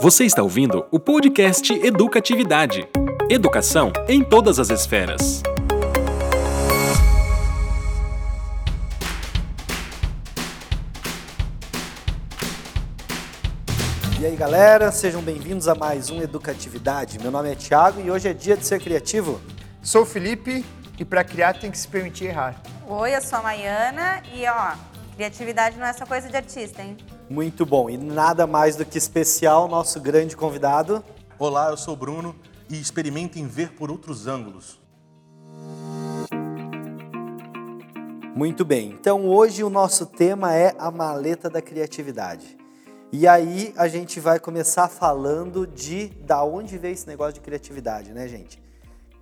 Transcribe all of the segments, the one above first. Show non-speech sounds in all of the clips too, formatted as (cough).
Você está ouvindo o podcast Educatividade. Educação em todas as esferas. E aí galera, sejam bem-vindos a mais um Educatividade. Meu nome é Thiago e hoje é dia de ser criativo. Sou o Felipe e para criar tem que se permitir errar. Oi, eu sou a Maiana e ó, criatividade não é só coisa de artista, hein? Muito bom, e nada mais do que especial, nosso grande convidado. Olá, eu sou o Bruno e experimentem ver por outros ângulos. Muito bem, então hoje o nosso tema é a maleta da criatividade. E aí a gente vai começar falando de da onde veio esse negócio de criatividade, né, gente?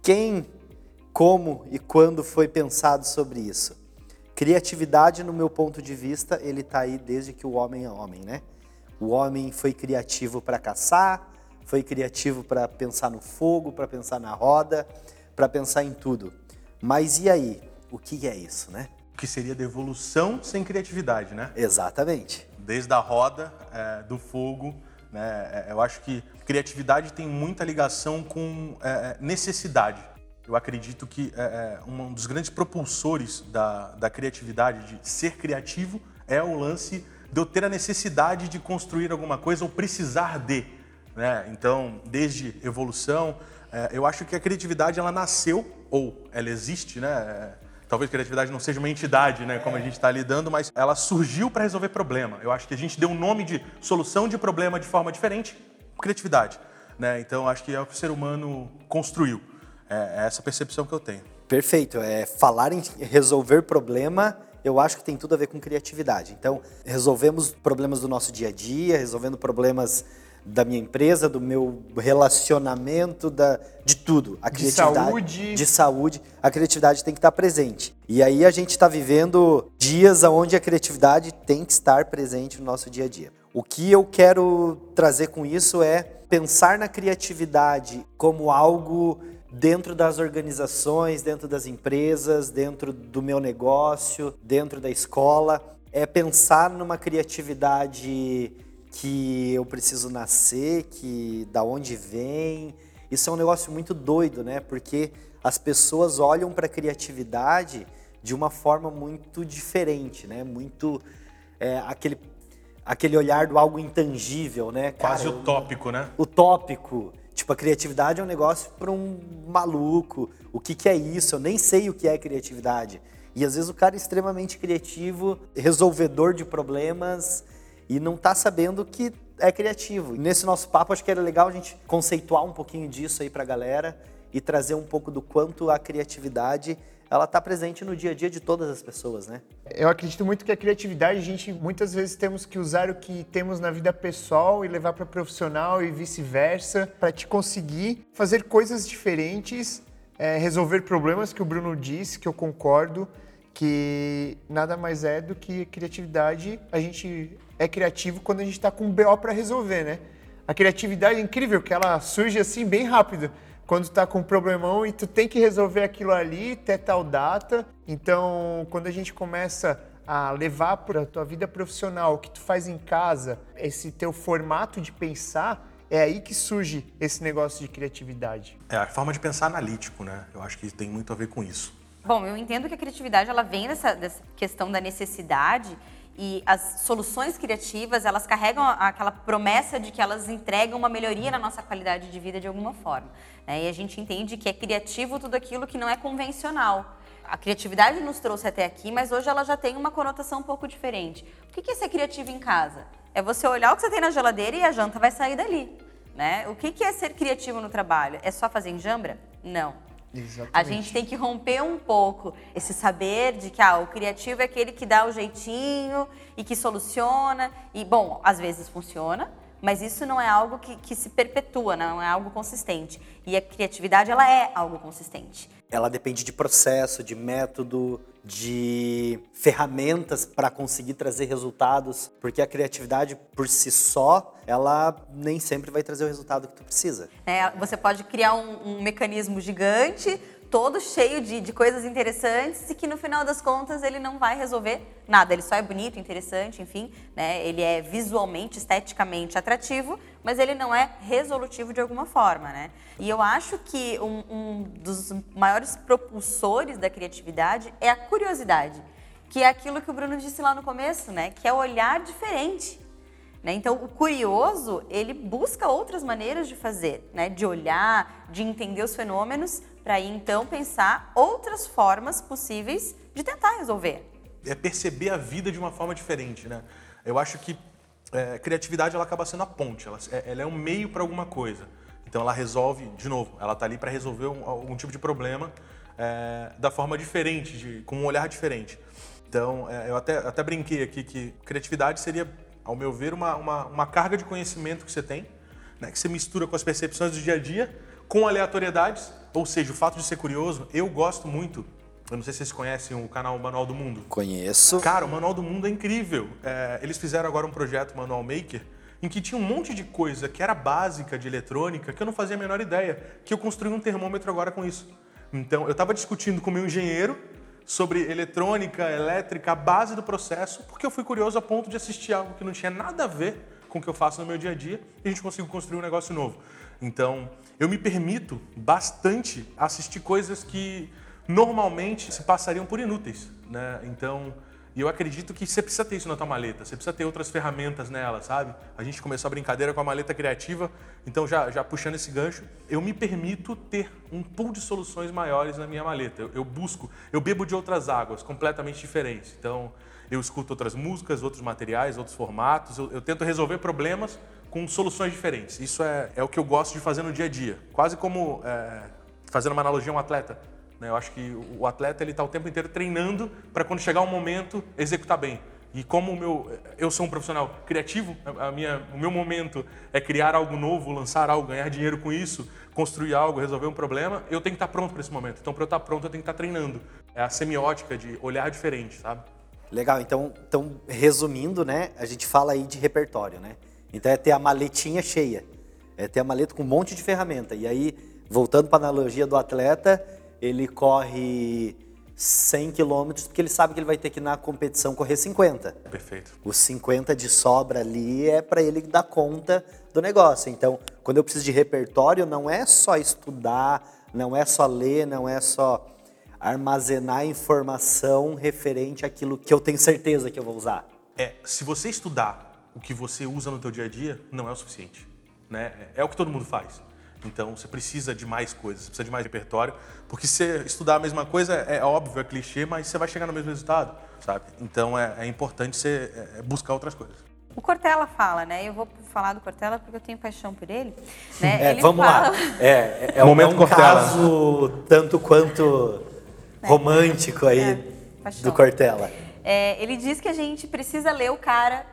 Quem, como e quando foi pensado sobre isso? Criatividade, no meu ponto de vista, ele está aí desde que o homem é homem, né? O homem foi criativo para caçar, foi criativo para pensar no fogo, para pensar na roda, para pensar em tudo. Mas e aí? O que é isso, né? O que seria de evolução sem criatividade, né? Exatamente. Desde a roda, é, do fogo, né? É, eu acho que criatividade tem muita ligação com é, necessidade. Eu acredito que é, um dos grandes propulsores da, da criatividade, de ser criativo, é o lance de eu ter a necessidade de construir alguma coisa ou precisar de. Né? Então, desde evolução, é, eu acho que a criatividade ela nasceu ou ela existe, né? É, talvez criatividade não seja uma entidade, né, como a gente está lidando, mas ela surgiu para resolver problema. Eu acho que a gente deu um nome de solução de problema de forma diferente, criatividade. Né? Então, acho que é o que o ser humano construiu. É, é essa percepção que eu tenho. Perfeito. É, falar em resolver problema, eu acho que tem tudo a ver com criatividade. Então, resolvemos problemas do nosso dia a dia, resolvendo problemas da minha empresa, do meu relacionamento, da, de tudo. A de saúde. De saúde. A criatividade tem que estar presente. E aí a gente está vivendo dias onde a criatividade tem que estar presente no nosso dia a dia. O que eu quero trazer com isso é pensar na criatividade como algo dentro das organizações, dentro das empresas, dentro do meu negócio, dentro da escola. É pensar numa criatividade que eu preciso nascer, que da onde vem. Isso é um negócio muito doido, né? Porque as pessoas olham para a criatividade de uma forma muito diferente, né? Muito é, aquele aquele olhar do algo intangível, né? Cara, Quase utópico, né? Utópico. Tipo, a criatividade é um negócio para um maluco. O que, que é isso? Eu nem sei o que é criatividade. E às vezes o cara é extremamente criativo, resolvedor de problemas e não está sabendo que é criativo. Nesse nosso papo, acho que era legal a gente conceituar um pouquinho disso aí para a galera e trazer um pouco do quanto a criatividade ela está presente no dia a dia de todas as pessoas, né? Eu acredito muito que a criatividade, a gente muitas vezes temos que usar o que temos na vida pessoal e levar para profissional e vice-versa, para te conseguir fazer coisas diferentes, é, resolver problemas que o Bruno disse, que eu concordo, que nada mais é do que criatividade. A gente é criativo quando a gente está com um BO para resolver, né? A criatividade é incrível, que ela surge assim bem rápido quando tu tá com um problemão e tu tem que resolver aquilo ali até tal data. Então, quando a gente começa a levar para a tua vida profissional, o que tu faz em casa, esse teu formato de pensar, é aí que surge esse negócio de criatividade. É a forma de pensar analítico, né? Eu acho que tem muito a ver com isso. Bom, eu entendo que a criatividade ela vem dessa, dessa questão da necessidade e as soluções criativas, elas carregam aquela promessa de que elas entregam uma melhoria na nossa qualidade de vida de alguma forma. Né? E a gente entende que é criativo tudo aquilo que não é convencional. A criatividade nos trouxe até aqui, mas hoje ela já tem uma conotação um pouco diferente. O que é ser criativo em casa? É você olhar o que você tem na geladeira e a janta vai sair dali. Né? O que é ser criativo no trabalho? É só fazer enjambra? Não. Exatamente. A gente tem que romper um pouco esse saber de que ah, o criativo é aquele que dá o jeitinho e que soluciona. E, bom, às vezes funciona, mas isso não é algo que, que se perpetua, não é algo consistente. E a criatividade, ela é algo consistente. Ela depende de processo, de método, de ferramentas para conseguir trazer resultados, porque a criatividade por si só, ela nem sempre vai trazer o resultado que tu precisa. É, você pode criar um, um mecanismo gigante, todo cheio de, de coisas interessantes e que no final das contas ele não vai resolver nada. Ele só é bonito, interessante, enfim, né? Ele é visualmente, esteticamente atrativo, mas ele não é resolutivo de alguma forma, né? E eu acho que um, um dos maiores propulsores da criatividade é a curiosidade, que é aquilo que o Bruno disse lá no começo, né? Que é olhar diferente. Né? Então, o curioso, ele busca outras maneiras de fazer, né? de olhar, de entender os fenômenos, para então pensar outras formas possíveis de tentar resolver. É perceber a vida de uma forma diferente. Né? Eu acho que é, criatividade ela acaba sendo a ponte, ela, é, ela é um meio para alguma coisa. Então, ela resolve, de novo, ela está ali para resolver um, algum tipo de problema é, da forma diferente, de, com um olhar diferente. Então, é, eu até, até brinquei aqui que criatividade seria ao meu ver, uma, uma, uma carga de conhecimento que você tem, né, que você mistura com as percepções do dia a dia, com aleatoriedades, ou seja, o fato de ser curioso. Eu gosto muito, eu não sei se vocês conhecem o canal Manual do Mundo. Conheço. Cara, o Manual do Mundo é incrível. É, eles fizeram agora um projeto Manual Maker, em que tinha um monte de coisa que era básica de eletrônica, que eu não fazia a menor ideia, que eu construí um termômetro agora com isso. Então, eu estava discutindo com o meu engenheiro, sobre eletrônica, elétrica, a base do processo, porque eu fui curioso a ponto de assistir algo que não tinha nada a ver com o que eu faço no meu dia a dia e a gente conseguiu construir um negócio novo. Então, eu me permito bastante assistir coisas que normalmente se passariam por inúteis, né? Então, e eu acredito que você precisa ter isso na tua maleta, você precisa ter outras ferramentas nela, sabe? A gente começou a brincadeira com a maleta criativa, então já, já puxando esse gancho, eu me permito ter um pool de soluções maiores na minha maleta. Eu, eu busco, eu bebo de outras águas completamente diferentes. Então, eu escuto outras músicas, outros materiais, outros formatos, eu, eu tento resolver problemas com soluções diferentes. Isso é, é o que eu gosto de fazer no dia a dia. Quase como, é, fazendo uma analogia, um atleta. Né? Eu acho que o atleta ele está o tempo inteiro treinando para quando chegar o momento executar bem. E como o meu, eu sou um profissional criativo, a minha, o meu momento é criar algo novo, lançar algo, ganhar dinheiro com isso, construir algo, resolver um problema, eu tenho que estar pronto para esse momento. Então, para eu estar pronto, eu tenho que estar treinando. É a semiótica de olhar diferente, sabe? Legal. Então, então resumindo, né, a gente fala aí de repertório, né? Então é ter a maletinha cheia, é ter a maleta com um monte de ferramenta. E aí, voltando para a analogia do atleta, ele corre 100 quilômetros porque ele sabe que ele vai ter que na competição correr 50. Perfeito. Os 50 de sobra ali é para ele dar conta do negócio. Então, quando eu preciso de repertório, não é só estudar, não é só ler, não é só armazenar informação referente àquilo que eu tenho certeza que eu vou usar. É, se você estudar o que você usa no teu dia a dia, não é o suficiente, né? É o que todo mundo faz. Então você precisa de mais coisas, precisa de mais repertório, porque se estudar a mesma coisa é, é óbvio, é clichê, mas você vai chegar no mesmo resultado, sabe? Então é, é importante você é, é buscar outras coisas. O Cortella fala, né? Eu vou falar do Cortella porque eu tenho paixão por ele. Né? É, ele vamos fala... lá. É, é, Momento um, é um caso tanto quanto romântico aí do Cortella. ele diz que a gente precisa ler o cara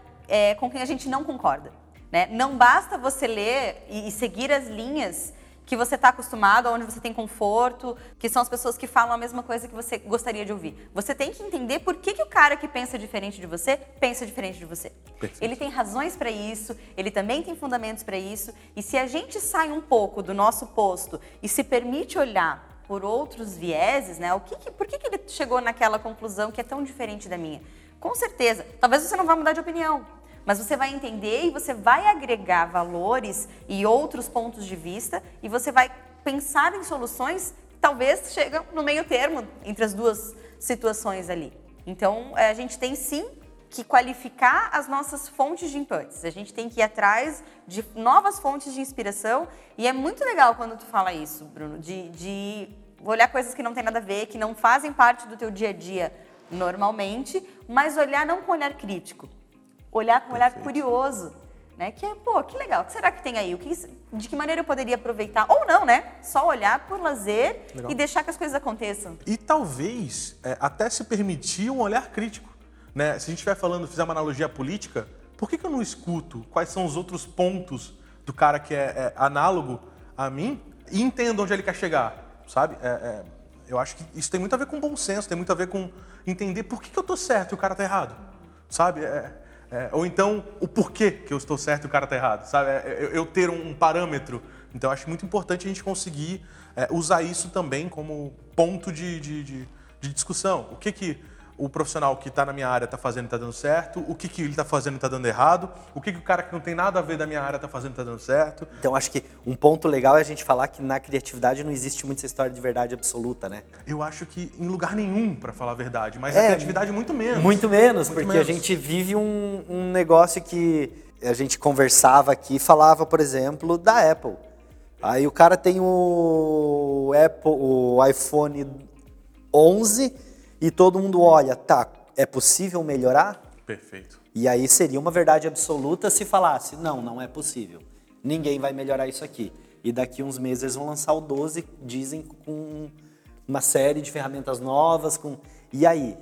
com quem a gente não concorda. Né? Não basta você ler e, e seguir as linhas que você está acostumado, onde você tem conforto, que são as pessoas que falam a mesma coisa que você gostaria de ouvir. Você tem que entender por que, que o cara que pensa diferente de você pensa diferente de você. Perfeito. Ele tem razões para isso, ele também tem fundamentos para isso. E se a gente sai um pouco do nosso posto e se permite olhar por outros vieses, né? O que, que por que, que ele chegou naquela conclusão que é tão diferente da minha? Com certeza. Talvez você não vá mudar de opinião, mas você vai entender e você vai agregar valores e outros pontos de vista e você vai pensar em soluções que talvez chegam no meio termo entre as duas situações ali. Então, é, a gente tem sim que qualificar as nossas fontes de inputs. A gente tem que ir atrás de novas fontes de inspiração e é muito legal quando tu fala isso, Bruno, de, de olhar coisas que não tem nada a ver, que não fazem parte do teu dia a dia normalmente, mas olhar não com olhar crítico, olhar com um olhar curioso, né? Que é, pô, que legal, o que será que tem aí? O que, de que maneira eu poderia aproveitar? Ou não, né? Só olhar por lazer legal. e deixar que as coisas aconteçam. E talvez é, até se permitir um olhar crítico, né? Se a gente estiver falando, fizer uma analogia política, por que, que eu não escuto quais são os outros pontos do cara que é, é análogo a mim e entendo onde ele quer chegar, sabe? É, é, eu acho que isso tem muito a ver com bom senso, tem muito a ver com entender por que, que eu tô certo e o cara tá errado, sabe? É, é, ou então, o porquê que eu estou certo e o cara está errado, sabe? É, eu, eu ter um parâmetro Então acho muito importante a gente conseguir é, usar isso também como ponto de, de, de, de discussão. O que que o profissional que está na minha área está fazendo e está dando certo, o que, que ele está fazendo e está dando errado, o que, que o cara que não tem nada a ver da minha área está fazendo e está dando certo. Então acho que um ponto legal é a gente falar que na criatividade não existe muita história de verdade absoluta, né? Eu acho que em lugar nenhum, para falar a verdade, mas É, a criatividade muito menos. Muito menos, Muito porque menos. a gente vive um, um negócio que a gente conversava aqui e falava, por exemplo, da Apple. Aí o cara tem o Apple, o iPhone 11 e todo mundo olha, tá, é possível melhorar? Perfeito. E aí seria uma verdade absoluta se falasse, não, não é possível. Ninguém vai melhorar isso aqui. E daqui uns meses eles vão lançar o 12, dizem, com uma série de ferramentas novas. Com... E aí?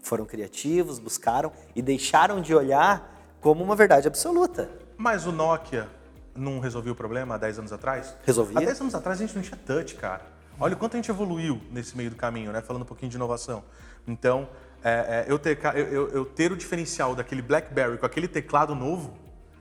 Foram criativos, buscaram e deixaram de olhar como uma verdade absoluta. Mas o Nokia não resolveu o problema há 10 anos atrás? Resolvia. Há 10 anos atrás a gente não tinha touch, cara. Olha o quanto a gente evoluiu nesse meio do caminho, né? Falando um pouquinho de inovação. Então, é, é, eu, ter, eu- eu- ter o diferencial daquele BlackBerry com aquele teclado novo,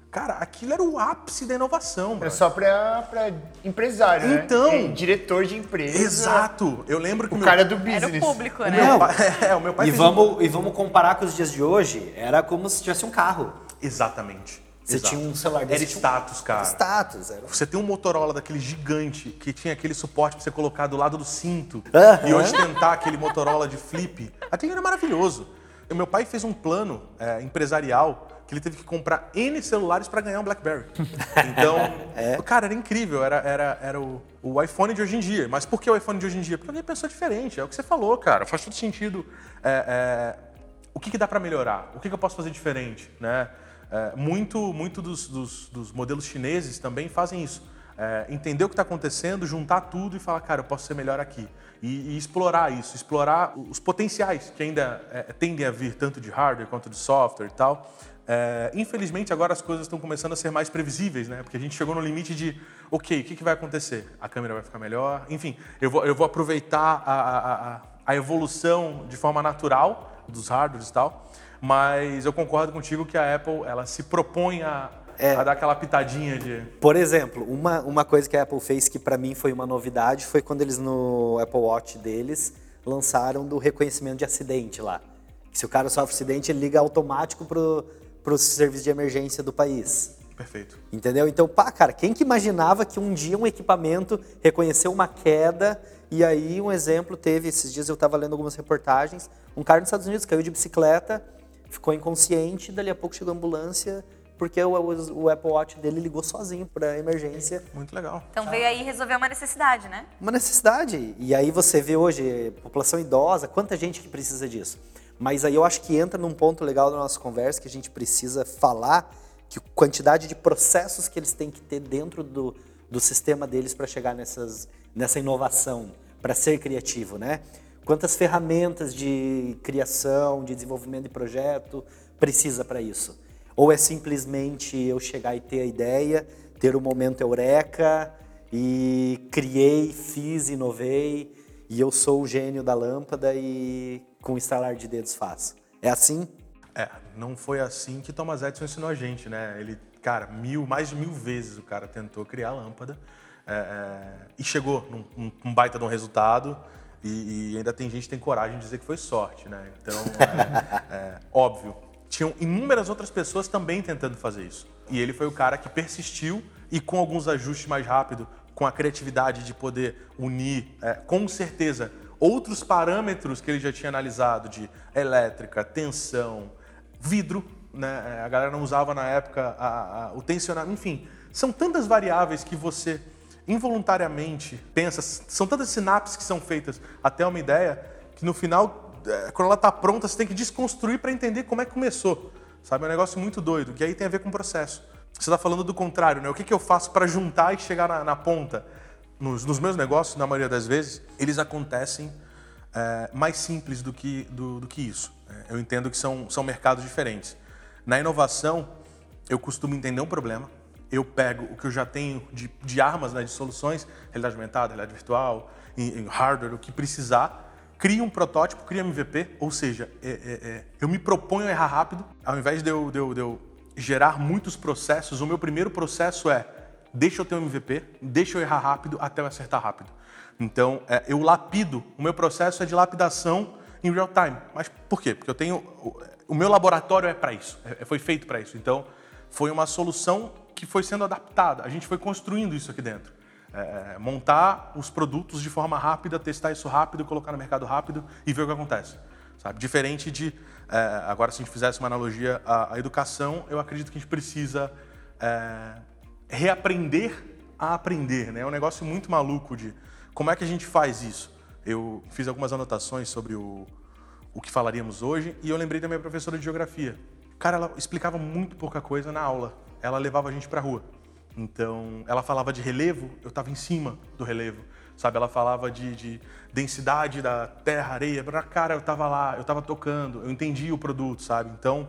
cara, aquilo era o ápice da inovação, É mano. só pra, pra empresário, né? Então. É diretor de empresa. Exato. Eu lembro que O meu, cara do Era business. o público, o né? meu pai, (laughs) é, o meu pai E fez um- vamos, e vamos comparar com os dias de hoje, era como se tivesse um carro. Exatamente. Você Exato. tinha um celular Era desse, tinha um- status, cara. Status. Era... Você tem um Motorola daquele gigante que tinha aquele suporte pra você colocar do lado do cinto Aham. e ostentar aquele Motorola de flip. Aquilo era maravilhoso. Meu pai fez um plano é, empresarial que ele teve que comprar N celulares para ganhar um BlackBerry. (laughs) Então, cara, era incrível. Era, era, era o, o iPhone de hoje em dia. Mas por que o iPhone de hoje em dia? Porque alguém pensou diferente. É o que você falou, cara. Faz todo sentido. É, é, o que, que dá para melhorar? O que, que eu posso fazer diferente? Né? É, muito muito dos, dos- dos modelos chineses também fazem isso. É, entender o que está acontecendo, juntar tudo e falar, cara, eu posso ser melhor aqui. E, e explorar isso, explorar os potenciais que ainda é, tendem a vir, tanto de hardware quanto de software e tal. É, infelizmente, agora as coisas estão começando a ser mais previsíveis, né? Porque a gente chegou no limite de, ok, o que, que vai acontecer? A câmera vai ficar melhor? Enfim, eu vou, eu vou aproveitar a, a, a, a evolução de forma natural dos hardwares e tal, mas eu concordo contigo que a Apple, ela se propõe a, a dar aquela pitadinha de... Por exemplo, uma, uma coisa que a Apple fez que para mim foi uma novidade foi quando eles no Apple Watch deles lançaram do reconhecimento de acidente lá. Se o cara sofre acidente, ele liga automático pro, pro serviço de emergência do país. Perfeito. Entendeu? Então, pá, cara, quem que imaginava que um dia um equipamento reconheceu uma queda e aí um exemplo teve, esses dias eu estava lendo algumas reportagens, um cara nos Estados Unidos caiu de bicicleta, ficou inconsciente, dali a pouco chegou a ambulância porque o, o- Apple Watch dele ligou sozinho para emergência. Muito legal. Então veio aí resolver uma necessidade, né? Uma necessidade. E aí você vê hoje população idosa, quanta gente que precisa disso. Mas aí eu acho que entra num ponto legal da nossa conversa que a gente precisa falar que quantidade de processos que eles têm que ter dentro do, do sistema deles para chegar nessas, nessa inovação, para ser criativo, né? Quantas ferramentas de criação, de desenvolvimento de projeto precisa para isso? Ou é simplesmente eu chegar e ter a ideia, ter o momento eureka e criei, fiz, inovei e eu sou o gênio da lâmpada e com um estalar de dedos faço. É assim? É, não foi assim que Thomas Edison ensinou a gente, né? Ele, cara, mil, mais de mil vezes o cara tentou criar a lâmpada é, é, e chegou num- num baita de um resultado e, e ainda tem gente que tem coragem de dizer que foi sorte, né? Então, é, é, (laughs) óbvio, tinham inúmeras outras pessoas também tentando fazer isso. E ele foi o cara que persistiu e com alguns ajustes mais rápido, com a criatividade de poder unir, é, com certeza, outros parâmetros que ele já tinha analisado de elétrica, tensão, vidro, né? A galera não usava na época a- a- o tensionamento, enfim, são tantas variáveis que você involuntariamente pensa, são tantas sinapses que são feitas até uma ideia que no final, é, quando ela está pronta, você tem que desconstruir para entender como é que começou, sabe? É um negócio muito doido, que aí tem a ver com o processo. Você está falando do contrário, né? O que, que eu faço para juntar e chegar na, na ponta? Nos, nos meus negócios, na maioria das vezes, eles acontecem é, mais simples do que, do, do que isso. É, Eu entendo que são, são mercados diferentes. Na inovação, eu costumo entender um problema, eu pego o que eu já tenho de, de armas, né, de soluções, realidade aumentada, realidade virtual, em, em hardware, o que precisar, crio um protótipo, crio um MVP, ou seja, é- é- é, eu me proponho a errar rápido, ao invés de eu, de eu- de eu gerar muitos processos, o meu primeiro processo é deixa eu ter um MVP, deixa eu errar rápido até eu acertar rápido. Então, é, eu lapido, o meu processo é de lapidação em real time. Mas por quê? Porque eu tenho. O meu laboratório é para isso, é, foi feito para isso. Então, foi uma solução que foi sendo adaptada. A gente foi construindo isso aqui dentro. É, é, montar os produtos de forma rápida, testar isso rápido, colocar no mercado rápido e ver o que acontece. Sabe? Diferente de, é, agora se a gente fizesse uma analogia à, à, educação, eu acredito que a gente precisa é, reaprender a aprender. Né? É um negócio muito maluco de como é que a gente faz isso. Eu fiz algumas anotações sobre o, o que falaríamos hoje e eu lembrei da minha professora de geografia. Cara, ela explicava muito pouca coisa na aula. Ela levava a gente para rua. Então, ela falava de relevo, eu estava em cima do relevo. Sabe, ela falava de, de densidade da terra, areia. Cara, eu estava lá, eu estava tocando, eu entendi o produto, sabe? Então,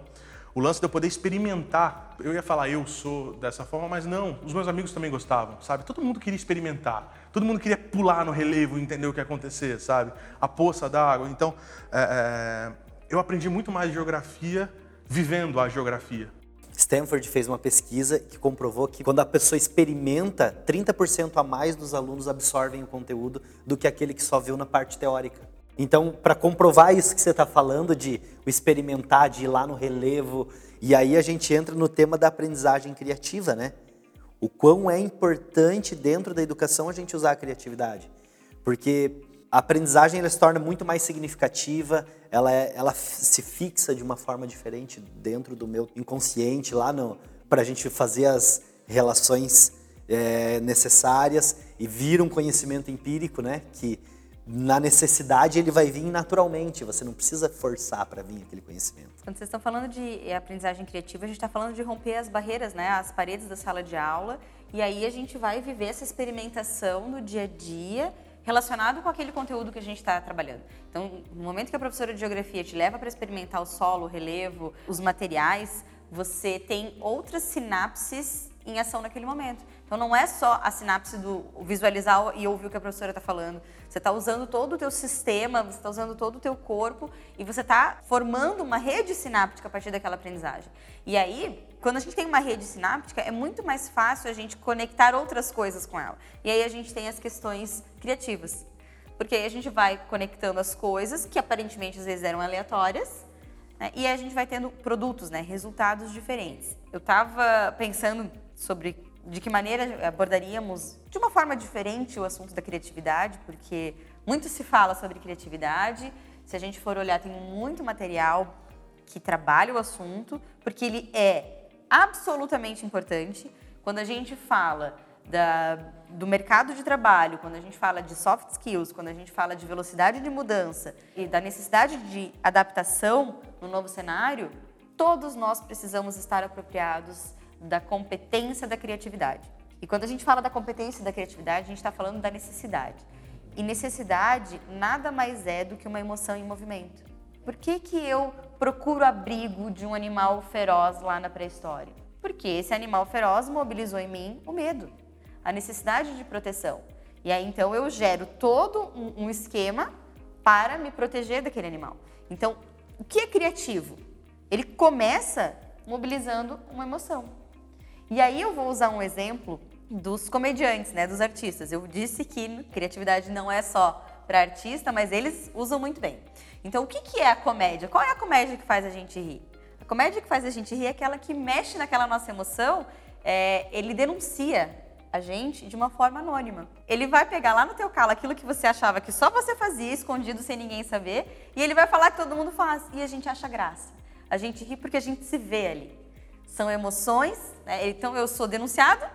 o lance de eu poder experimentar, eu ia falar eu sou dessa forma, mas não, os meus amigos também gostavam, sabe? Todo mundo queria experimentar, todo mundo queria pular no relevo e entender o que ia acontecer, sabe? A poça d'água. Então, é, é, eu aprendi muito mais geografia vivendo a geografia. Stanford fez uma pesquisa que comprovou que quando a pessoa experimenta, 30% a mais dos alunos absorvem o conteúdo do que aquele que só viu na parte teórica. Então, para comprovar isso que você está falando de experimentar, de ir lá no relevo, e aí a gente entra no tema da aprendizagem criativa, né? O quão é importante dentro da educação a gente usar a criatividade. Porque a aprendizagem ela se torna muito mais significativa, ela, é, ela se fixa de uma forma diferente dentro do meu inconsciente, lá para a gente fazer as relações é, necessárias e vir um conhecimento empírico, né? Que na necessidade ele vai vir naturalmente, você não precisa forçar para vir aquele conhecimento. Quando vocês estão falando de aprendizagem criativa, a gente está falando de romper as barreiras, né, as paredes da sala de aula, e aí a gente vai viver essa experimentação no dia a dia relacionado com aquele conteúdo que a gente está trabalhando. Então, no momento que a professora de geografia te leva para experimentar o solo, o relevo, os materiais, você tem outras sinapses em ação naquele momento. Então não é só a sinapse do visualizar e ouvir o que a professora está falando. Você está usando todo o teu sistema, você está usando todo o teu corpo e você está formando uma rede sináptica a partir daquela aprendizagem. E aí, quando a gente tem uma rede sináptica, é muito mais fácil a gente conectar outras coisas com ela. E aí a gente tem as questões criativas. Porque aí a gente vai conectando as coisas que aparentemente às vezes eram aleatórias, né? e a gente vai tendo produtos, né? resultados diferentes. Eu estava pensando sobre de que maneira abordaríamos de uma forma diferente o assunto da criatividade, porque muito se fala sobre criatividade. Se a gente for olhar, tem muito material que trabalha o assunto, porque ele é absolutamente importante. Quando a gente fala da, do mercado de trabalho, quando a gente fala de soft skills, quando a gente fala de velocidade de mudança e da necessidade de adaptação no novo cenário, todos nós precisamos estar apropriados da competência da criatividade. E quando a gente fala da competência da criatividade, a gente está falando da necessidade. E necessidade nada mais é do que uma emoção em movimento. Por que, que eu procuro abrigo de um animal feroz lá na pré-história? Porque esse animal feroz mobilizou em mim o medo, a necessidade de proteção. E aí então eu gero todo um, um esquema para me proteger daquele animal. Então, o que é criativo? Ele começa mobilizando uma emoção. E aí eu vou usar um exemplo dos comediantes, né, dos artistas. Eu disse que criatividade não é só para artista, mas eles usam muito bem. Então, o que, que é a comédia? Qual é a comédia que faz a gente rir? A comédia que faz a gente rir é aquela que mexe naquela nossa emoção, é, ele denuncia a gente de uma forma anônima. Ele vai pegar lá no teu calo aquilo que você achava que só você fazia, escondido, sem ninguém saber, e ele vai falar que todo mundo faz. E a gente acha graça. A gente ri porque a gente se vê ali. São emoções, né? então eu sou denunciado,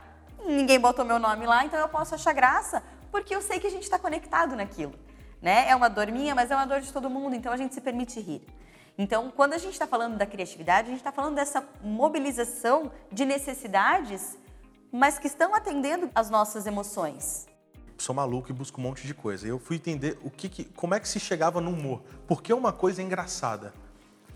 ninguém botou meu nome lá, então eu posso achar graça, porque eu sei que a gente está conectado naquilo. Né? É uma dor minha, mas é uma dor de todo mundo, então a gente se permite rir. Então, quando a gente está falando da criatividade, a gente está falando dessa mobilização de necessidades, mas que estão atendendo as nossas emoções. Sou maluco e busco um monte de coisa. Eu fui entender o que, que como é que se chegava no humor. Por que uma coisa é engraçada?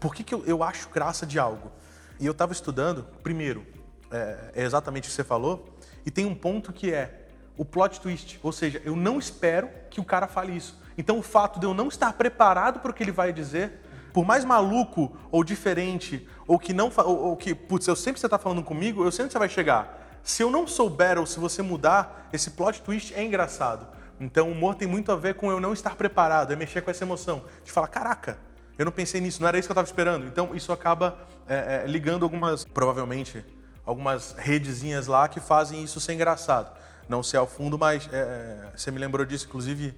Por que, que eu, eu acho graça de algo? E eu estava estudando, primeiro, é, é, exatamente o que você falou, e tem um ponto que é o plot twist, ou seja, eu não espero que o cara fale isso. Então o fato de eu não estar preparado para o que ele vai dizer, por mais maluco ou diferente, ou que não, ou, ou que, putz, eu sempre você está falando comigo, eu sei onde você vai chegar. Se eu não souber ou se você mudar, esse plot twist é engraçado. Então o humor tem muito a ver com eu não estar preparado, é mexer com essa emoção. De falar, caraca, eu não pensei nisso, não era isso que eu estava esperando. Então isso acaba é, é, ligando algumas, provavelmente, algumas redezinhas lá que fazem isso ser engraçado. Não ser ao fundo, mas é, é você me lembrou disso, inclusive,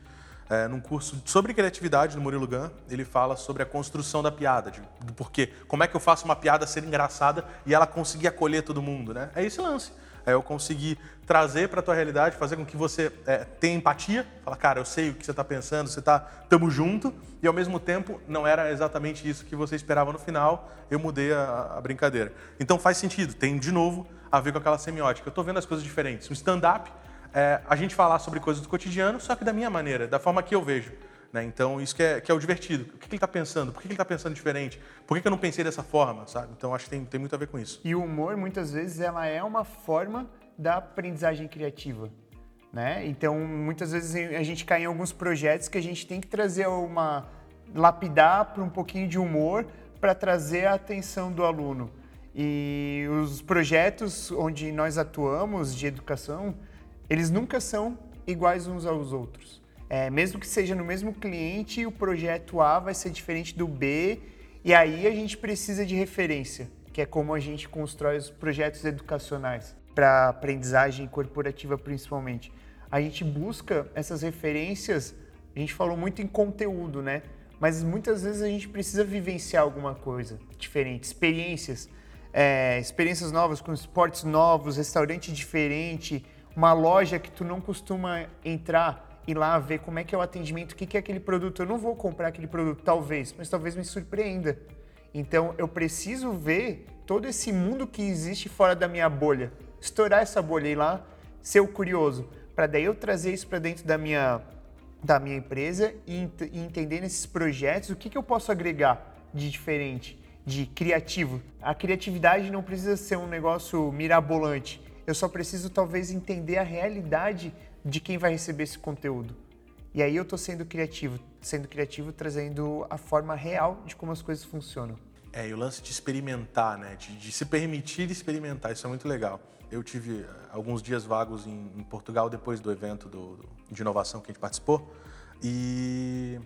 é, num curso sobre criatividade do Murilo Gun, ele fala sobre a construção da piada, de, do porquê. Como é que eu faço uma piada ser engraçada e ela conseguir acolher todo mundo, né? É esse lance. É eu conseguir trazer para tua realidade, fazer com que você é, tenha empatia, falar, cara, eu sei o que você está pensando, você está, tamo junto, e ao mesmo tempo não era exatamente isso que você esperava no final, eu mudei a, a brincadeira. Então faz sentido, tem de novo a ver com aquela semiótica. Eu estou vendo as coisas diferentes. O stand-up, é, a gente falar sobre coisas do cotidiano, só que da minha maneira, da forma que eu vejo. Né? Então, isso que é, que é o divertido. O que, que ele está pensando? Por que, que ele está pensando diferente? Por que, que, eu não pensei dessa forma? Sabe? Então, acho que tem, tem muito a ver com isso. E o humor, muitas vezes, ela é uma forma da aprendizagem criativa. Né? Então, muitas vezes a gente cai em alguns projetos que a gente tem que trazer uma. lapidar para um pouquinho de humor para trazer a atenção do aluno. E os projetos onde nós atuamos de educação, eles nunca são iguais uns aos outros. É, mesmo que seja no mesmo cliente, o projeto A vai ser diferente do B, e aí a gente precisa de referência, que é como a gente constrói os projetos educacionais, para aprendizagem corporativa principalmente. A gente busca essas referências, a gente falou muito em conteúdo, né? Mas muitas vezes a gente precisa vivenciar alguma coisa diferente, experiências, é, experiências novas com esportes novos, restaurante diferente, uma loja que tu não costuma entrar e lá ver como é que é o atendimento, o que é aquele produto. Eu não vou comprar aquele produto, talvez, mas talvez me surpreenda. Então eu preciso ver todo esse mundo que existe fora da minha bolha, estourar essa bolha e lá, ser o curioso, para daí eu trazer isso para dentro da minha da minha empresa e, e, entender nesses projetos o que, que eu posso agregar de diferente, de criativo. A criatividade não precisa ser um negócio mirabolante. Eu só preciso talvez entender a realidade de quem vai receber esse conteúdo. E aí eu estou sendo criativo, sendo criativo, trazendo a forma real de como as coisas funcionam. É, e o lance de experimentar, né? De, de se permitir experimentar, isso é muito legal. Eu tive eh, alguns dias vagos em, em Portugal depois do evento do, do, de inovação que a gente participou e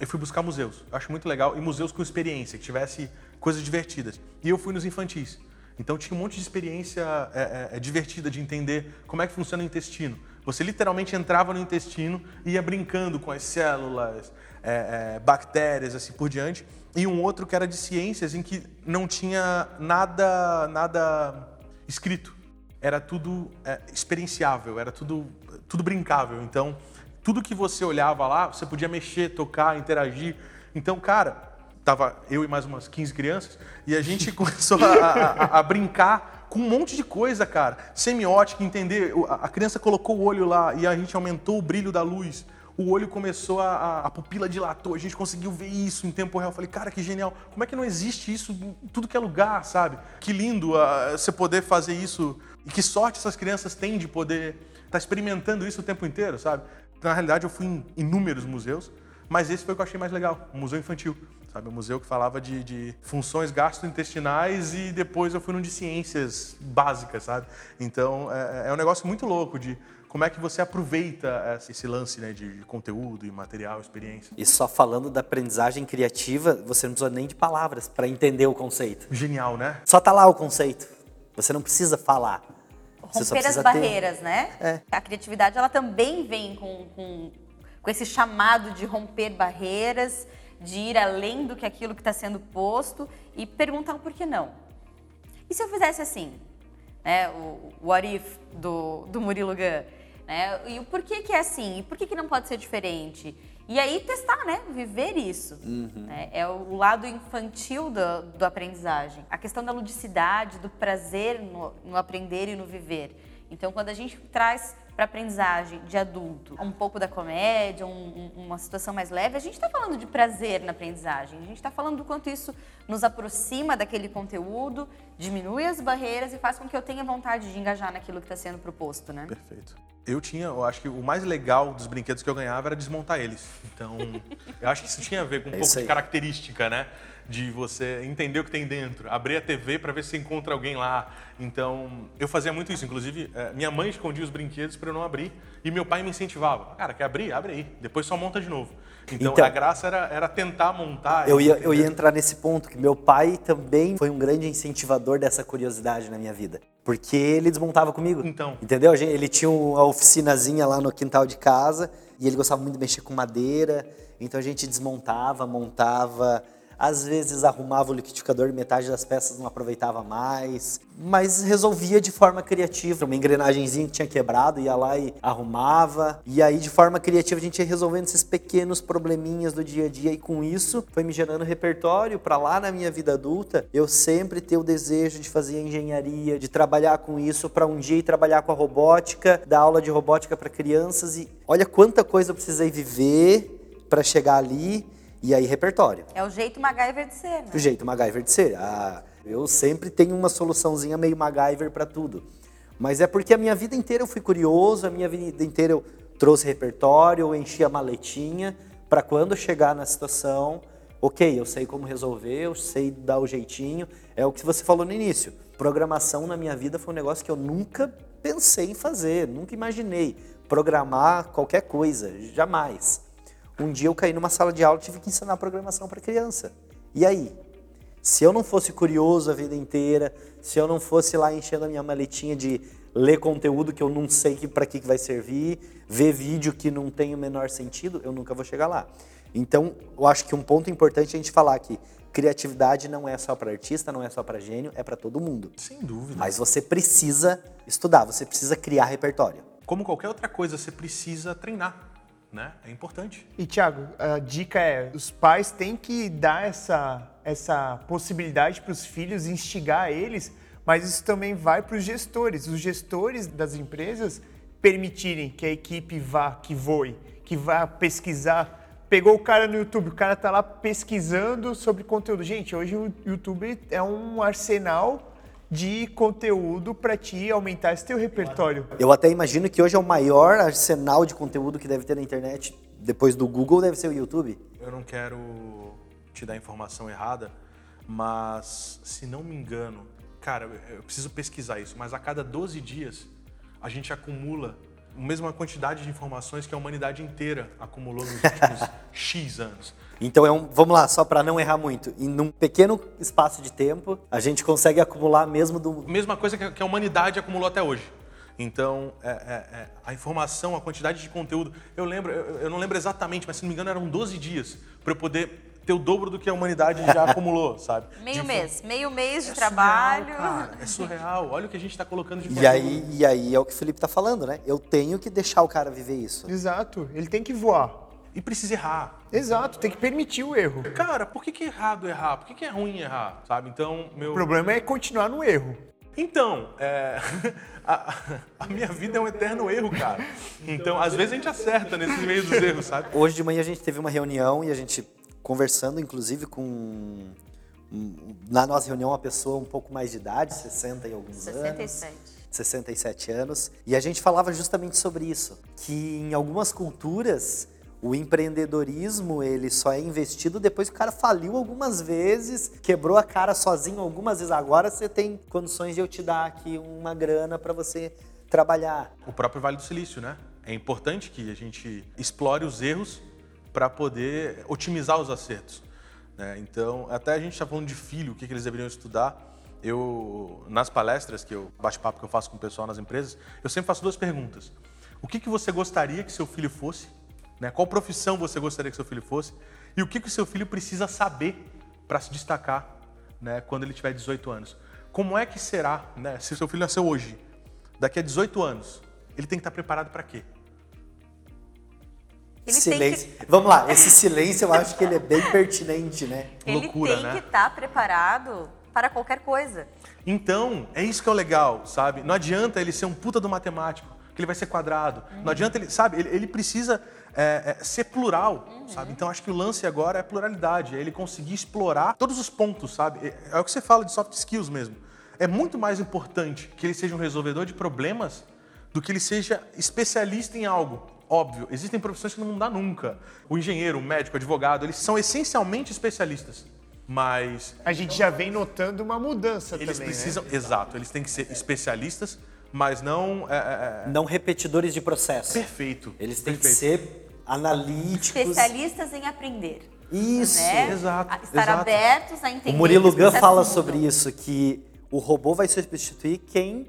eu fui buscar museus. Eu acho muito legal e museus com experiência, que tivesse coisas divertidas. E eu fui nos infantis. Então tinha um monte de experiência é, é, é, divertida de entender como é que funciona o intestino. Você literalmente entrava no intestino e ia brincando com as células, é, é, bactérias, assim por diante. E um outro que era de ciências, em que não tinha nada, nada escrito. Era tudo é, experienciável, era tudo, tudo brincável. Então, tudo que você olhava lá, você podia mexer, tocar, interagir. Então, cara, tava eu e mais umas 15 crianças, e a gente (laughs) começou a, a, a, brincar com um monte de coisa, cara. Semiótica, entender. A criança colocou o olho lá e a gente aumentou o brilho da luz. O olho começou a, a, pupila dilatou, a gente conseguiu ver isso em tempo real. Eu falei, cara, que genial. Como é que não existe isso em tudo que é lugar, sabe? Que lindo uh, você poder fazer isso. E que sorte essas crianças têm de poder estar tá experimentando isso o tempo inteiro, sabe? Na realidade, eu fui em inúmeros museus, mas esse foi o que eu achei mais legal, o museu infantil sabe? Um museu que falava de, de, funções gastrointestinais e depois eu fui num de ciências básicas, sabe? Então é, é um negócio muito louco de como é que você aproveita esse lance né, de conteúdo e material, experiência. E só falando da aprendizagem criativa, você não precisa nem de palavras para entender o conceito. Genial, né? Só tá lá o conceito. Você não precisa falar. Romper as barreiras, ter... né? É. A criatividade ela também vem com, com, com esse chamado de romper barreiras de ir além do que aquilo que está sendo posto e perguntar o porquê não. E se eu fizesse assim? Né, o what if do, do Murilo Gun. Né? E o porquê que é assim? E por que, que não pode ser diferente? E aí testar, né? Viver isso. Uhum. Né? É o lado infantil do, do aprendizagem. A questão da ludicidade, do prazer no, no aprender e no viver. Então, quando a gente traz para aprendizagem de adulto, um pouco da comédia, um, uma situação mais leve, a gente está falando de prazer na aprendizagem. A gente está falando do quanto isso nos aproxima daquele conteúdo, diminui as barreiras e faz com que eu tenha vontade de engajar naquilo que está sendo proposto, né? Perfeito. Eu tinha, eu acho que o mais legal dos brinquedos que eu ganhava era desmontar eles. Então, (laughs) eu acho que isso tinha a ver com um é pouco de característica, né? De você entender o que tem dentro, abrir a TV para ver se encontra alguém lá. Então, eu fazia muito isso. Inclusive, eh, minha mãe escondia os brinquedos para eu não abrir e meu pai me incentivava. Cara, quer abrir? Abre aí. Depois só monta de novo. Então, Então- a graça era, era tentar montar. Eu ia, eu ia entrar nesse ponto, que meu pai também foi um grande incentivador dessa curiosidade na minha vida. Porque ele desmontava comigo. Então. Entendeu? Ele tinha uma oficinazinha lá no quintal de casa e ele gostava muito de mexer com madeira. Então a gente desmontava, montava. Às vezes arrumava o liquidificador e metade das peças não aproveitava mais. Mas resolvia de forma criativa. Uma engrenagemzinha que tinha quebrado, ia lá e arrumava. E aí, de forma criativa, a gente ia resolvendo esses pequenos probleminhas do dia a dia. E com isso, foi me gerando repertório para lá na minha vida adulta. Eu sempre ter o desejo de fazer engenharia, de trabalhar com isso para um dia ir trabalhar com a robótica, dar aula de robótica para crianças. E olha quanta coisa eu precisei viver para chegar ali. E aí, repertório. É o jeito MacGyver de ser, né? O jeito MacGyver de ser. Ah, eu sempre tenho uma soluçãozinha meio MacGyver para tudo. Mas é porque a minha vida inteira eu fui curioso, a minha vida inteira eu trouxe repertório, eu enchi a maletinha para quando chegar na situação, ok, eu sei como resolver, eu sei dar o jeitinho. É o que você falou no início. Programação na minha vida foi um negócio que eu nunca pensei em fazer, nunca imaginei. Programar qualquer coisa, jamais. Um dia eu caí numa sala de aula e tive que ensinar programação para criança. E aí? Se eu não fosse curioso a vida inteira, se eu não fosse lá enchendo a minha maletinha de ler conteúdo que eu não sei que, para que, que vai servir, ver vídeo que não tem o menor sentido, eu nunca vou chegar lá. Então, eu acho que um ponto importante é a gente falar que criatividade não é só para artista, não é só para gênio, é para todo mundo. Sem dúvida. Mas você precisa estudar, você precisa criar repertório. Como qualquer outra coisa, você precisa treinar. Né? É importante. E, Thiago, a dica é: os pais têm que dar essa, essa possibilidade para os filhos, instigar eles, mas isso também vai para os gestores. Os gestores das empresas permitirem que a equipe vá, que voe, que vá pesquisar. Pegou o cara no YouTube, o cara tá lá pesquisando sobre conteúdo. Gente, hoje o YouTube é um arsenal de conteúdo para te aumentar esse teu repertório. Eu até imagino que hoje é o maior arsenal de conteúdo que deve ter na internet, depois do Google, deve ser o YouTube. Eu não quero te dar informação errada, mas se não me engano, cara, eu- eu preciso pesquisar isso, mas a cada 12 dias a gente acumula a mesma quantidade de informações que a humanidade inteira acumulou nos últimos (laughs) X anos. Então é um, vamos lá, só para não errar muito. Em num pequeno espaço de tempo, a gente consegue acumular mesmo do Mesma coisa que a- humanidade acumulou até hoje. Então, é- é- é, a informação, a quantidade de conteúdo. Eu lembro, eu, eu não lembro exatamente, mas se não me engano eram 12 dias para eu poder ter o dobro do que a humanidade já (laughs) acumulou, sabe? Meio De- mês, meio mês de É trabalho. surreal, cara, é surreal. Olha o que a gente está colocando de E conteúdo. aí, e aí é o que o Felipe tá falando, né? Eu tenho que deixar o cara viver isso. Exato, ele tem que voar. E precisa errar. Exato, tem que permitir o erro. Cara, por que, que é errado errar? Por que, que é ruim errar? Sabe? Então, meu. O problema é continuar no erro. Então, é, (laughs) a, a minha vida é um eterno erro, cara. Então, às vezes a gente acerta nesse meio dos erros, sabe? Hoje de manhã a gente teve uma reunião e a gente conversando, inclusive, com. Na nossa reunião, uma pessoa um pouco mais de idade, 60 e alguns anos. 67. 67 anos, e a gente falava justamente sobre isso, que em algumas culturas o empreendedorismo ele só é investido depois que o cara faliu algumas vezes, quebrou a cara sozinho algumas vezes. Agora você tem condições de eu te dar aqui uma grana para você trabalhar. O próprio Vale do Silício, né? É importante que a gente explore os erros para poder otimizar os acertos. né? Então, até a gente está falando de filho, o que, que eles deveriam estudar. Eu, nas palestras, que eu bate-papo que eu faço com o pessoal nas empresas, eu sempre faço duas perguntas. O que, que você gostaria que seu filho fosse? Né? Qual profissão você gostaria que seu filho fosse? E o que, que o seu filho precisa saber para se destacar né, quando ele tiver 18 anos? Como é que será, né, se seu filho nasceu hoje, daqui a 18 anos, ele tem que estar preparado para quê? Ele tem silêncio. que- Vamos lá, esse silêncio eu acho que ele é bem pertinente, né? Ele Loucura, tem né? que estar preparado para qualquer coisa. Então, é isso que é o legal, sabe? Não adianta ele ser um puta do matemático, que ele vai ser quadrado. Não adianta ele, sabe? Ele, ele precisa é, é, ser plural, sabe? Então, acho que o lance agora é pluralidade, é ele conseguir explorar todos os pontos, sabe? É, é o que você fala de soft skills mesmo. É muito mais importante que ele seja um resolvedor de problemas do que ele seja especialista em algo. Óbvio, existem profissões que não dá nunca. O engenheiro, o médico, o advogado, eles são essencialmente especialistas. mas A gente já vem notando uma mudança eles também, precisam, né? exato, eles têm que ser especialistas, mas não é, é, é, Não repetidores de processo. perfeito. Eles têm que perfeito. ser analíticos. Especialistas em aprender. Isso. né? exato, A- Estar exato. abertos a entender. O Murilo Gun fala sobre isso, que o robô vai substituir quem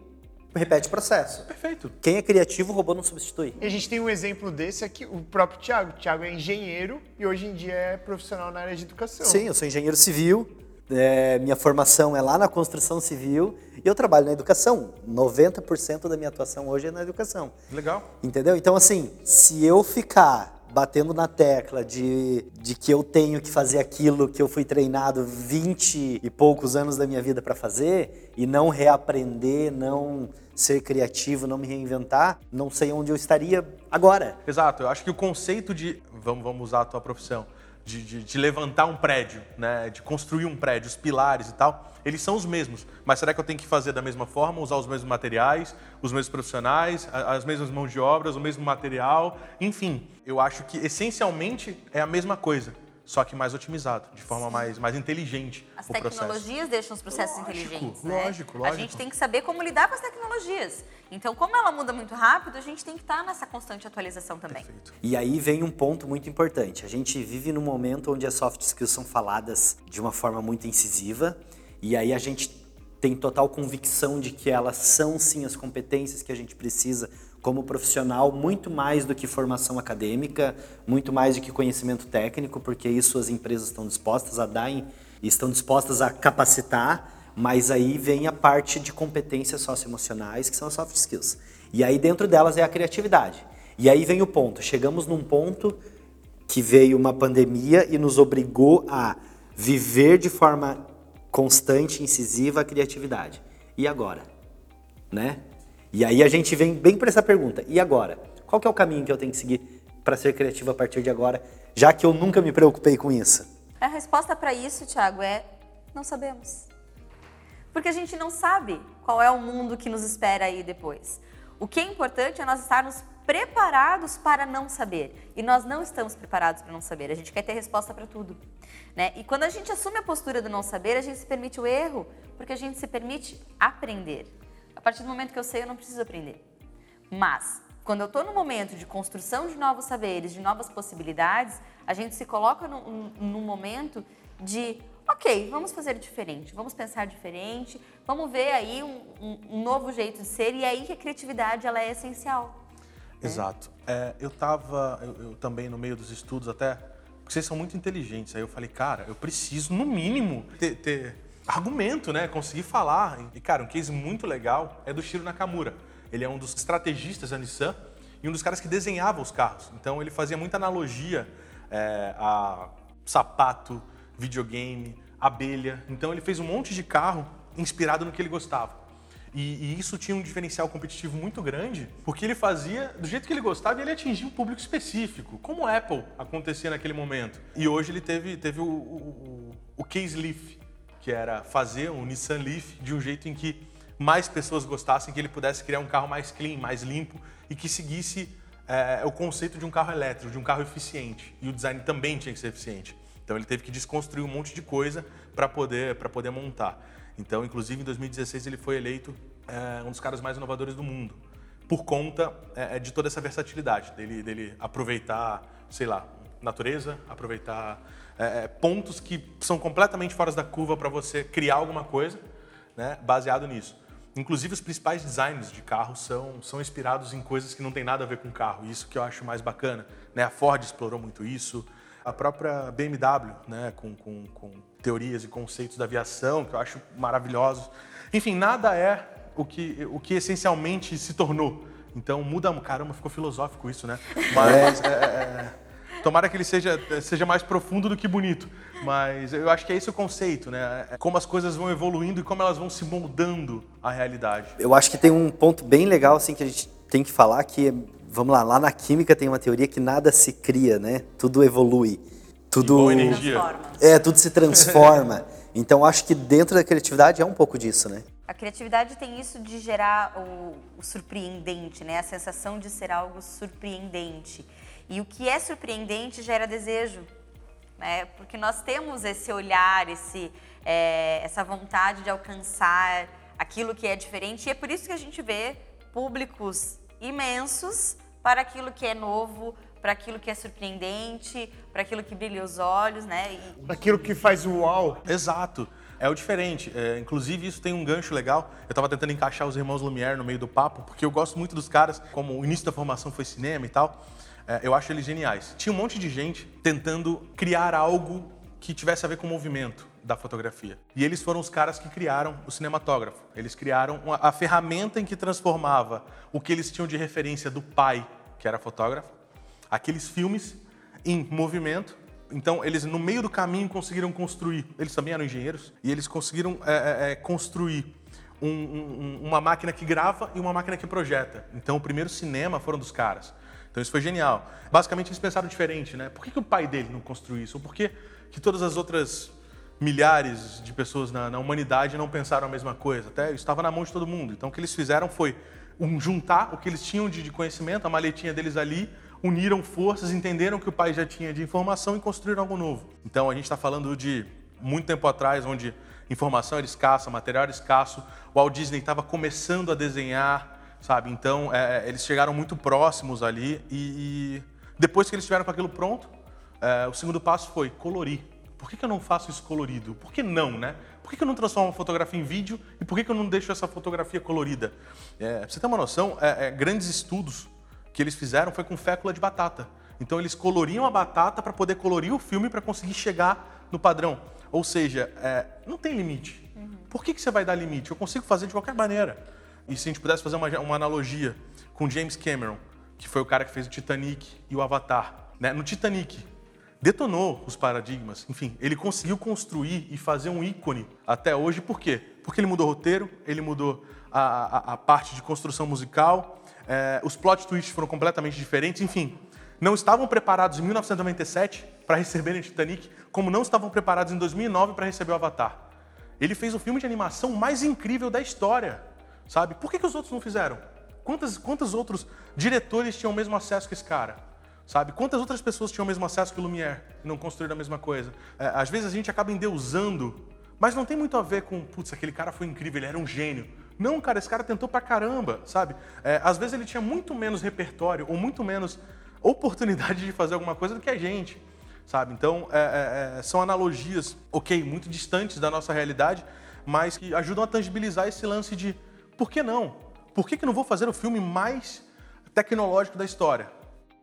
repete o processo. Perfeito. Quem é criativo, o robô não substitui. E a gente tem um exemplo desse aqui, o próprio Thiago. O Thiago é engenheiro e hoje em dia é profissional na área de educação. Sim, eu sou engenheiro civil, é, minha formação é lá na construção civil e eu trabalho na educação. 90% da minha atuação hoje é na educação. Legal. Entendeu? Então, assim, se eu ficar batendo na tecla de, de que eu tenho que fazer aquilo que eu fui treinado 20 e poucos anos da minha vida para fazer e não reaprender, não ser criativo, não me reinventar, não sei onde eu estaria agora. Exato, eu acho que o conceito de, vamos, vamos usar a tua profissão, de, de, de levantar um prédio, né, de construir um prédio, os pilares e tal, eles são os mesmos. Mas será que eu tenho que fazer da mesma forma, usar os mesmos materiais, os mesmos profissionais, as mesmas mãos de obras, o mesmo material, enfim. Eu acho que essencialmente é a mesma coisa, só que mais otimizado, de forma mais, mais inteligente As o processo. tecnologias deixam os processos Lógico, inteligentes, né? lógico, A lógico. gente tem que saber como lidar com as tecnologias. Então, como ela muda muito rápido, a gente tem que estar nessa constante atualização também. Perfeito. E aí vem um ponto muito importante. A gente vive num momento onde as soft skills são faladas de uma forma muito incisiva, e aí a gente tem total convicção de que elas são sim as competências que a gente precisa como profissional, muito mais do que formação acadêmica, muito mais do que conhecimento técnico, porque isso as empresas estão dispostas a dar e estão dispostas a capacitar, mas aí vem a parte de competências socioemocionais, que são as soft skills. E aí dentro delas é a criatividade. E aí vem o ponto, chegamos num ponto que veio uma pandemia e nos obrigou a viver de forma constante, incisiva a criatividade. E agora? Né? E aí a gente vem bem para essa pergunta. E agora? Qual que é o caminho que eu tenho que seguir para ser criativo a partir de agora, já que eu nunca me preocupei com isso? A resposta para isso, Thiago, é não sabemos. Porque a gente não sabe qual é o mundo que nos espera aí depois. O que é importante é nós estarmos preparados para não saber. E nós não estamos preparados para não saber. A gente quer ter resposta para tudo. Né? E quando a gente assume a postura do não saber, a gente se permite o erro, porque a gente se permite aprender. A partir do momento que eu sei, eu não preciso aprender. Mas, quando eu estou no momento de construção de novos saberes, de novas possibilidades, a gente se coloca num, num momento de, ok, vamos fazer diferente, vamos pensar diferente, vamos ver aí um, um- novo jeito de ser, e é aí que a criatividade ela é essencial. Exato. É, eu tava, eu, eu também no meio dos estudos até, porque vocês são muito inteligentes. Aí eu falei, cara, eu preciso no mínimo ter, ter argumento, né? Conseguir falar. E cara, um case muito legal é do Shiro Nakamura. Ele é um dos estrategistas da Nissan e um dos caras que desenhava os carros. Então ele fazia muita analogia é, a sapato, videogame, abelha. Então ele fez um monte de carro inspirado no que ele gostava. E, e isso tinha um diferencial competitivo muito grande, porque ele fazia do jeito que ele gostava e ele atingia um público específico, como a Apple acontecia naquele momento. E hoje ele teve, teve o, o, o- o Case Leaf, que era fazer um Nissan Leaf de um jeito em que mais pessoas gostassem, que ele pudesse criar um carro mais clean, mais limpo e que seguisse é, o conceito de um carro elétrico, de um carro eficiente. E o design também tinha que ser eficiente. Então ele teve que desconstruir um monte de coisa para poder, pra poder montar. Então, inclusive, em 2016 ele foi eleito é, um dos caras mais inovadores do mundo, por conta é, de toda essa versatilidade, dele, dele aproveitar, sei lá, natureza, aproveitar é, pontos que são completamente fora da curva para você criar alguma coisa, né, baseado nisso. Inclusive, os principais designs de carro são, são inspirados em coisas que não tem nada a ver com carro. Isso que eu acho mais bacana. Né? A Ford explorou muito isso. A própria BMW, né? com, com, com teorias e conceitos da aviação, que eu acho maravilhosos. Enfim, nada é o que, o que essencialmente se tornou. Então, muda... Caramba, ficou filosófico isso, né? Mas... é, é, Tomara que ele seja, seja mais profundo do que bonito. Mas eu acho que é esse o conceito, né? É Como as coisas vão evoluindo e como elas vão se moldando à realidade. Eu acho que tem um ponto bem legal assim que a gente tem que falar que vamos lá, lá na química tem uma teoria que nada se cria, né? Tudo evolui. Tudo energia. Transforma. É, tudo se transforma. (laughs) então acho que dentro da criatividade é um pouco disso, né? A criatividade tem isso de gerar o, o surpreendente, né? A sensação de ser algo surpreendente. E o que é surpreendente gera desejo. né? Porque nós temos esse olhar, esse, é, essa vontade de alcançar aquilo que é diferente e é por isso que a gente vê públicos imensos para aquilo que é novo, para aquilo que é surpreendente, para aquilo que brilha os olhos, né? E... Para aquilo que faz o uau. Exato. É o diferente. É, inclusive, isso tem um gancho legal. Eu estava tentando encaixar os irmãos Lumière no meio do papo, porque eu gosto muito dos caras, como o início da formação foi cinema e tal. É, eu acho eles geniais. Tinha um monte de gente tentando criar algo que tivesse a ver com o movimento da fotografia. E eles foram os caras que criaram o cinematógrafo. Eles criaram a ferramenta em que transformava o que eles tinham de referência do pai, que era fotógrafo, aqueles filmes em movimento então, eles no meio do caminho conseguiram construir. Eles também eram engenheiros e eles conseguiram é, é, é, construir um, um, uma máquina que grava e uma máquina que projeta. Então, o primeiro cinema foram dos caras. Então, isso foi genial. Basicamente, eles pensaram diferente, né? Por que, que o pai dele não construiu isso? Ou por que, que todas as outras milhares de pessoas na, na humanidade não pensaram a mesma coisa? Até estava na mão de todo mundo. Então, o que eles fizeram foi um, juntar o que eles tinham de, de conhecimento, a maletinha deles ali, uniram forças, entenderam que o pai já tinha de informação e construíram algo novo. Então a gente está falando de muito tempo atrás, onde informação era escassa, material era escasso, o Walt Disney estava começando a desenhar, sabe? Então é, é, eles chegaram muito próximos ali e, e, depois que eles estiveram com aquilo pronto, é, o segundo passo foi colorir. Por que, que, eu não faço isso colorido? Por que não, né? Por que, que eu não transformo uma fotografia em vídeo e por que, que eu não deixo essa fotografia colorida? É, pra você ter uma noção, é, é, grandes estudos que eles fizeram foi com fécula de batata. Então eles coloriam a batata para poder colorir o filme para conseguir chegar no padrão. Ou seja, é, não tem limite. Uhum. Por que, que você vai dar limite? Eu consigo fazer de qualquer maneira. E se a gente pudesse fazer uma, uma analogia com James Cameron, que foi o cara que fez o Titanic e o Avatar. Né? No Titanic, detonou os paradigmas. Enfim, ele conseguiu construir e fazer um ícone até hoje. Por quê? Porque ele mudou o roteiro, ele mudou a, a, a parte de construção musical, é, os plot twists foram completamente diferentes, enfim. Não estavam preparados em 1997 para receberem Titanic, como não estavam preparados em 2009 para receber o Avatar. Ele fez o filme de animação mais incrível da história, sabe? Por que, que os outros não fizeram? Quantos, quantos outros diretores tinham o mesmo acesso que esse cara? Sabe? Quantas outras pessoas tinham o mesmo acesso que o Lumière e não construíram a mesma coisa? É, às vezes a gente acaba endeusando, mas não tem muito a ver com, putz, aquele cara foi incrível, ele era um gênio. Não, cara, esse cara tentou pra caramba, sabe? É, às vezes ele tinha muito menos repertório ou muito menos oportunidade de fazer alguma coisa do que a gente, sabe? Então, é, é, é, são analogias, ok, muito distantes da nossa realidade, mas que ajudam a tangibilizar esse lance de por que não? Por que, que não vou fazer o filme mais tecnológico da história?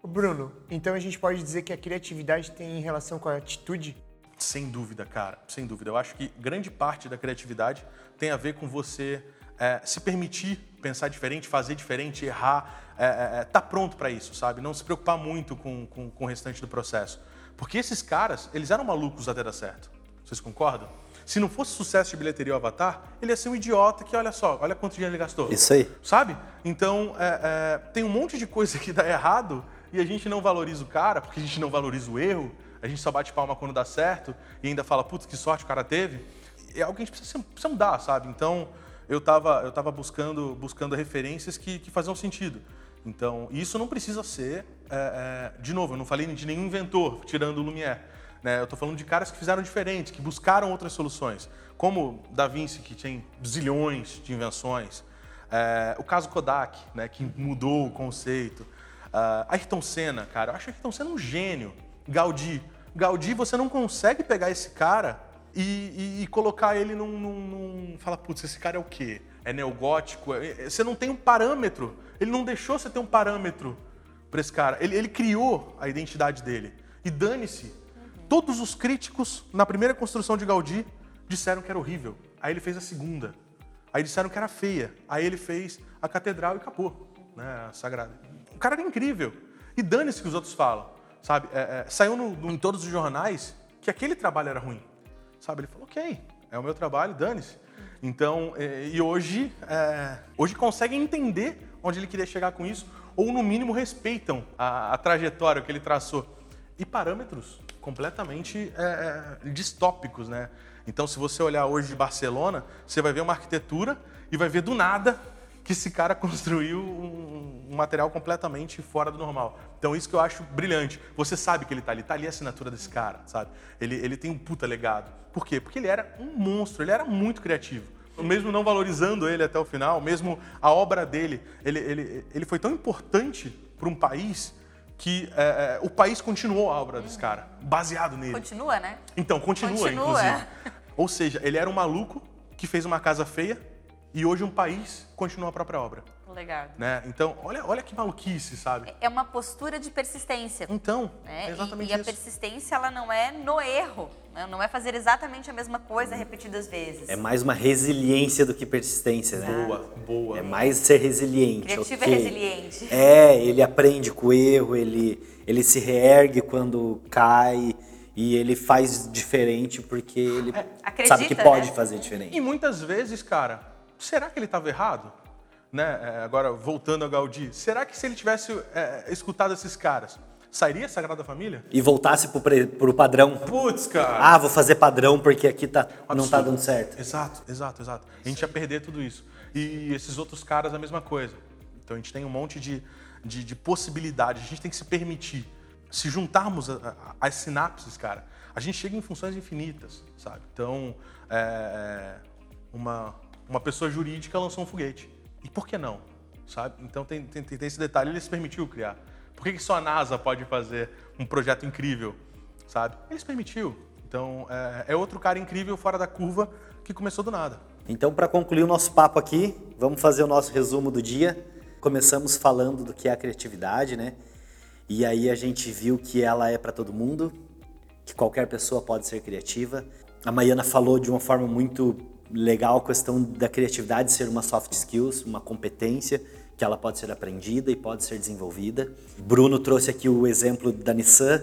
Bruno, então a gente pode dizer que a criatividade tem relação com a atitude? Sem dúvida, cara, sem dúvida. Eu acho que grande parte da criatividade tem a ver com você é, se permitir pensar diferente, fazer diferente, errar, é, é, é tá pronto para isso, sabe? Não se preocupar muito com, com, com, o restante do processo. Porque esses caras, eles eram malucos até dar certo. Vocês concordam? Se não fosse sucesso de bilheteria o Avatar, ele ia ser um idiota que, olha só, olha quanto dinheiro ele gastou. Isso aí. Sabe? Então, é, é, tem um monte de coisa que dá errado e a gente não valoriza o cara, porque a gente não valoriza o erro, a gente só bate palma quando dá certo e ainda fala, putz, que sorte o cara teve. É algo que a gente precisa, precisa mudar, sabe? Então, eu estava eu tava buscando, buscando referências que, que faziam sentido. Então, isso não precisa ser, é, é, de novo, eu não falei de nenhum inventor, tirando o Lumière. Né? Eu estou falando de caras que fizeram diferente, que buscaram outras soluções, como Da Vinci, que tem zilhões de invenções, é, o caso Kodak, né, que mudou o conceito, uh, Ayrton Senna, cara, eu acho Ayrton Senna um gênio, Gaudí. Gaudí, você não consegue pegar esse cara e, e, e colocar ele num, num, num. Fala, putz, esse cara é o quê? É neogótico? É, é, você não tem um parâmetro. Ele não deixou você ter um parâmetro para esse cara. Ele, ele, criou a identidade dele. E dane-se. Todos os críticos na primeira construção de Gaudí disseram que era horrível. Aí ele fez a segunda. Aí disseram que era feia. Aí ele fez a catedral e acabou, né, a sagrada. O cara era incrível. E dane-se que os outros falam, sabe? É, é, saiu no, no, em todos os jornais que aquele trabalho era ruim. Sabe? Ele falou, ok, é o meu trabalho, dane-se. Então, é, e hoje, é, hoje conseguem entender onde ele queria chegar com isso, ou no mínimo respeitam a, a trajetória que ele traçou. E parâmetros completamente é, é, distópicos, né? Então, se você olhar hoje Barcelona, você vai ver uma arquitetura e vai ver do nada que esse cara (laughs) construiu um, um material completamente fora do normal. Então isso que eu acho brilhante. Você sabe que ele tá ali, tá ali a assinatura desse cara, sabe? Ele, ele tem um puta legado. Por quê? Porque ele era um monstro, ele era muito criativo. Mesmo não valorizando ele até o final, mesmo a obra dele, ele, ele, ele foi tão importante para um país que é, é, o país continuou a obra desse cara, baseado nele. Continua, né? Então, continua, Continua. inclusive. Ou seja, ele era um maluco que fez uma casa feia e hoje um país continua a própria obra. Legal. Né? Então, olha, olha que maluquice, sabe? É uma postura de persistência. Então, né? é exatamente e, e a isso. persistência ela não é no erro, né? não é fazer exatamente a mesma coisa repetidas vezes. É mais uma resiliência do que persistência, né? Boa, boa. É mais ser resiliente. Criativo ok? é resiliente. É, ele aprende com o erro, ele, ele se reergue quando cai e ele faz diferente porque ele Acredita, sabe que pode né? fazer diferente. E muitas vezes, cara, será que ele estava errado? Né? É, Agora, voltando ao Gaudí, será que se ele tivesse é, escutado esses caras, sairia a Sagrada Família? E voltasse pre- pro padrão. Putz, cara. Ah, vou fazer padrão porque aqui tá, não Absurdo. tá dando certo. Exato, exato, exato. A gente ia perder tudo isso. E esses outros caras, a mesma coisa. Então a gente tem um monte de, de, de possibilidades, a gente tem que se permitir. Se juntarmos a- a- as sinapses, cara, a gente chega em funções infinitas, sabe? Então, é, uma, uma pessoa jurídica lançou um foguete. E por que não? Sabe? Então tem, tem, tem esse detalhe, ele se permitiu criar. Por que, que só a NASA pode fazer um projeto incrível? Sabe? Ele se permitiu. Então é, é outro cara incrível fora da curva que começou do nada. Então, para concluir o nosso papo aqui, vamos fazer o nosso resumo do dia. Começamos falando do que é a criatividade, né? E aí a gente viu que ela é para todo mundo, que qualquer pessoa pode ser criativa. A Maiana falou de uma forma muito legal a questão da criatividade ser uma soft skills, uma competência que ela pode ser aprendida e pode ser desenvolvida. Bruno trouxe aqui o exemplo da Nissan,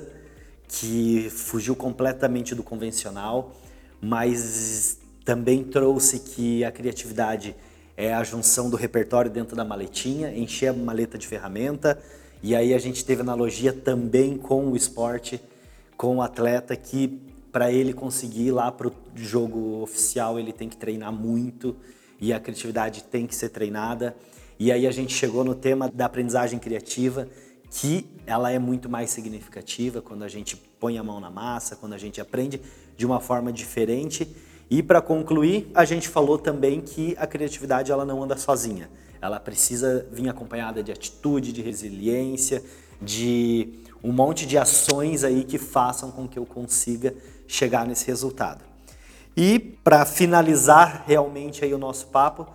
que fugiu completamente do convencional, mas também trouxe que a criatividade é a junção do repertório dentro da maletinha, encher a maleta de ferramenta, e aí a gente teve analogia também com o esporte, com o atleta que para ele conseguir ir lá para o jogo oficial ele tem que treinar muito e a criatividade tem que ser treinada. E aí a gente chegou no tema da aprendizagem criativa, que ela é muito mais significativa quando a gente põe a mão na massa, quando a gente aprende de uma forma diferente. E para concluir, a gente falou também que a criatividade ela não anda sozinha. Ela precisa vir acompanhada de atitude, de resiliência, de um monte de ações aí que façam com que eu consiga chegar nesse resultado. E para finalizar realmente aí o nosso papo,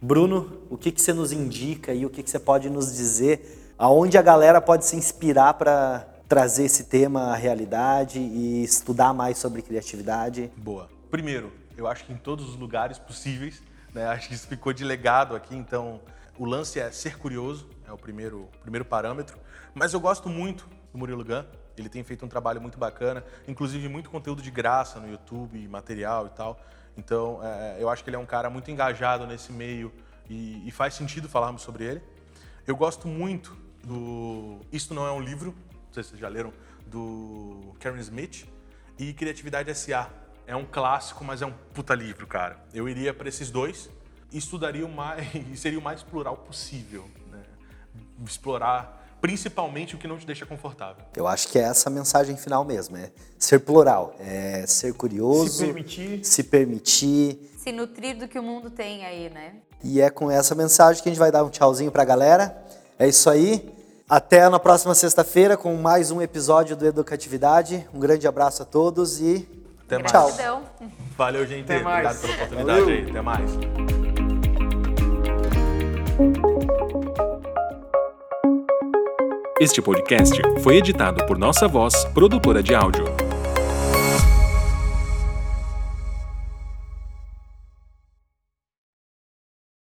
Bruno, o que, que você nos indica e o que, que você pode nos dizer aonde a galera pode se inspirar para trazer esse tema à realidade e estudar mais sobre criatividade? Boa. Primeiro, eu acho que em todos os lugares possíveis, né? Acho que isso ficou de legado aqui, então o lance é ser curioso, é o primeiro, primeiro parâmetro. Mas eu gosto muito do Murilo Gun, ele tem feito um trabalho muito bacana, inclusive muito conteúdo de graça no YouTube, material e tal. Então, é, eu acho que ele é um cara muito engajado nesse meio e, e faz sentido falarmos sobre ele. Eu gosto muito do Isto Não É Um Livro, não sei se vocês já leram, do Karen Smith, e Criatividade S.A. É um clássico, mas é um puta livro, cara. Eu iria para esses dois e estudaria o mais, (laughs) seria o mais plural possível, né? Explorar principalmente o que não te deixa confortável. Eu acho que é essa a mensagem final mesmo, é ser plural, é ser curioso, Se permitir. se permitir, Se nutrir do que o mundo tem aí, né? E é com essa mensagem que a gente vai dar um tchauzinho pra galera. É isso aí. Até na próxima sexta-feira com mais um episódio do Educatividade. Um grande abraço a todos e Até mais. tchau. Gratidão. Valeu, gente. Até mais. Obrigado pela oportunidade Valeu. aí. Até mais. Este podcast foi editado por Nossa Voz, produtora de áudio.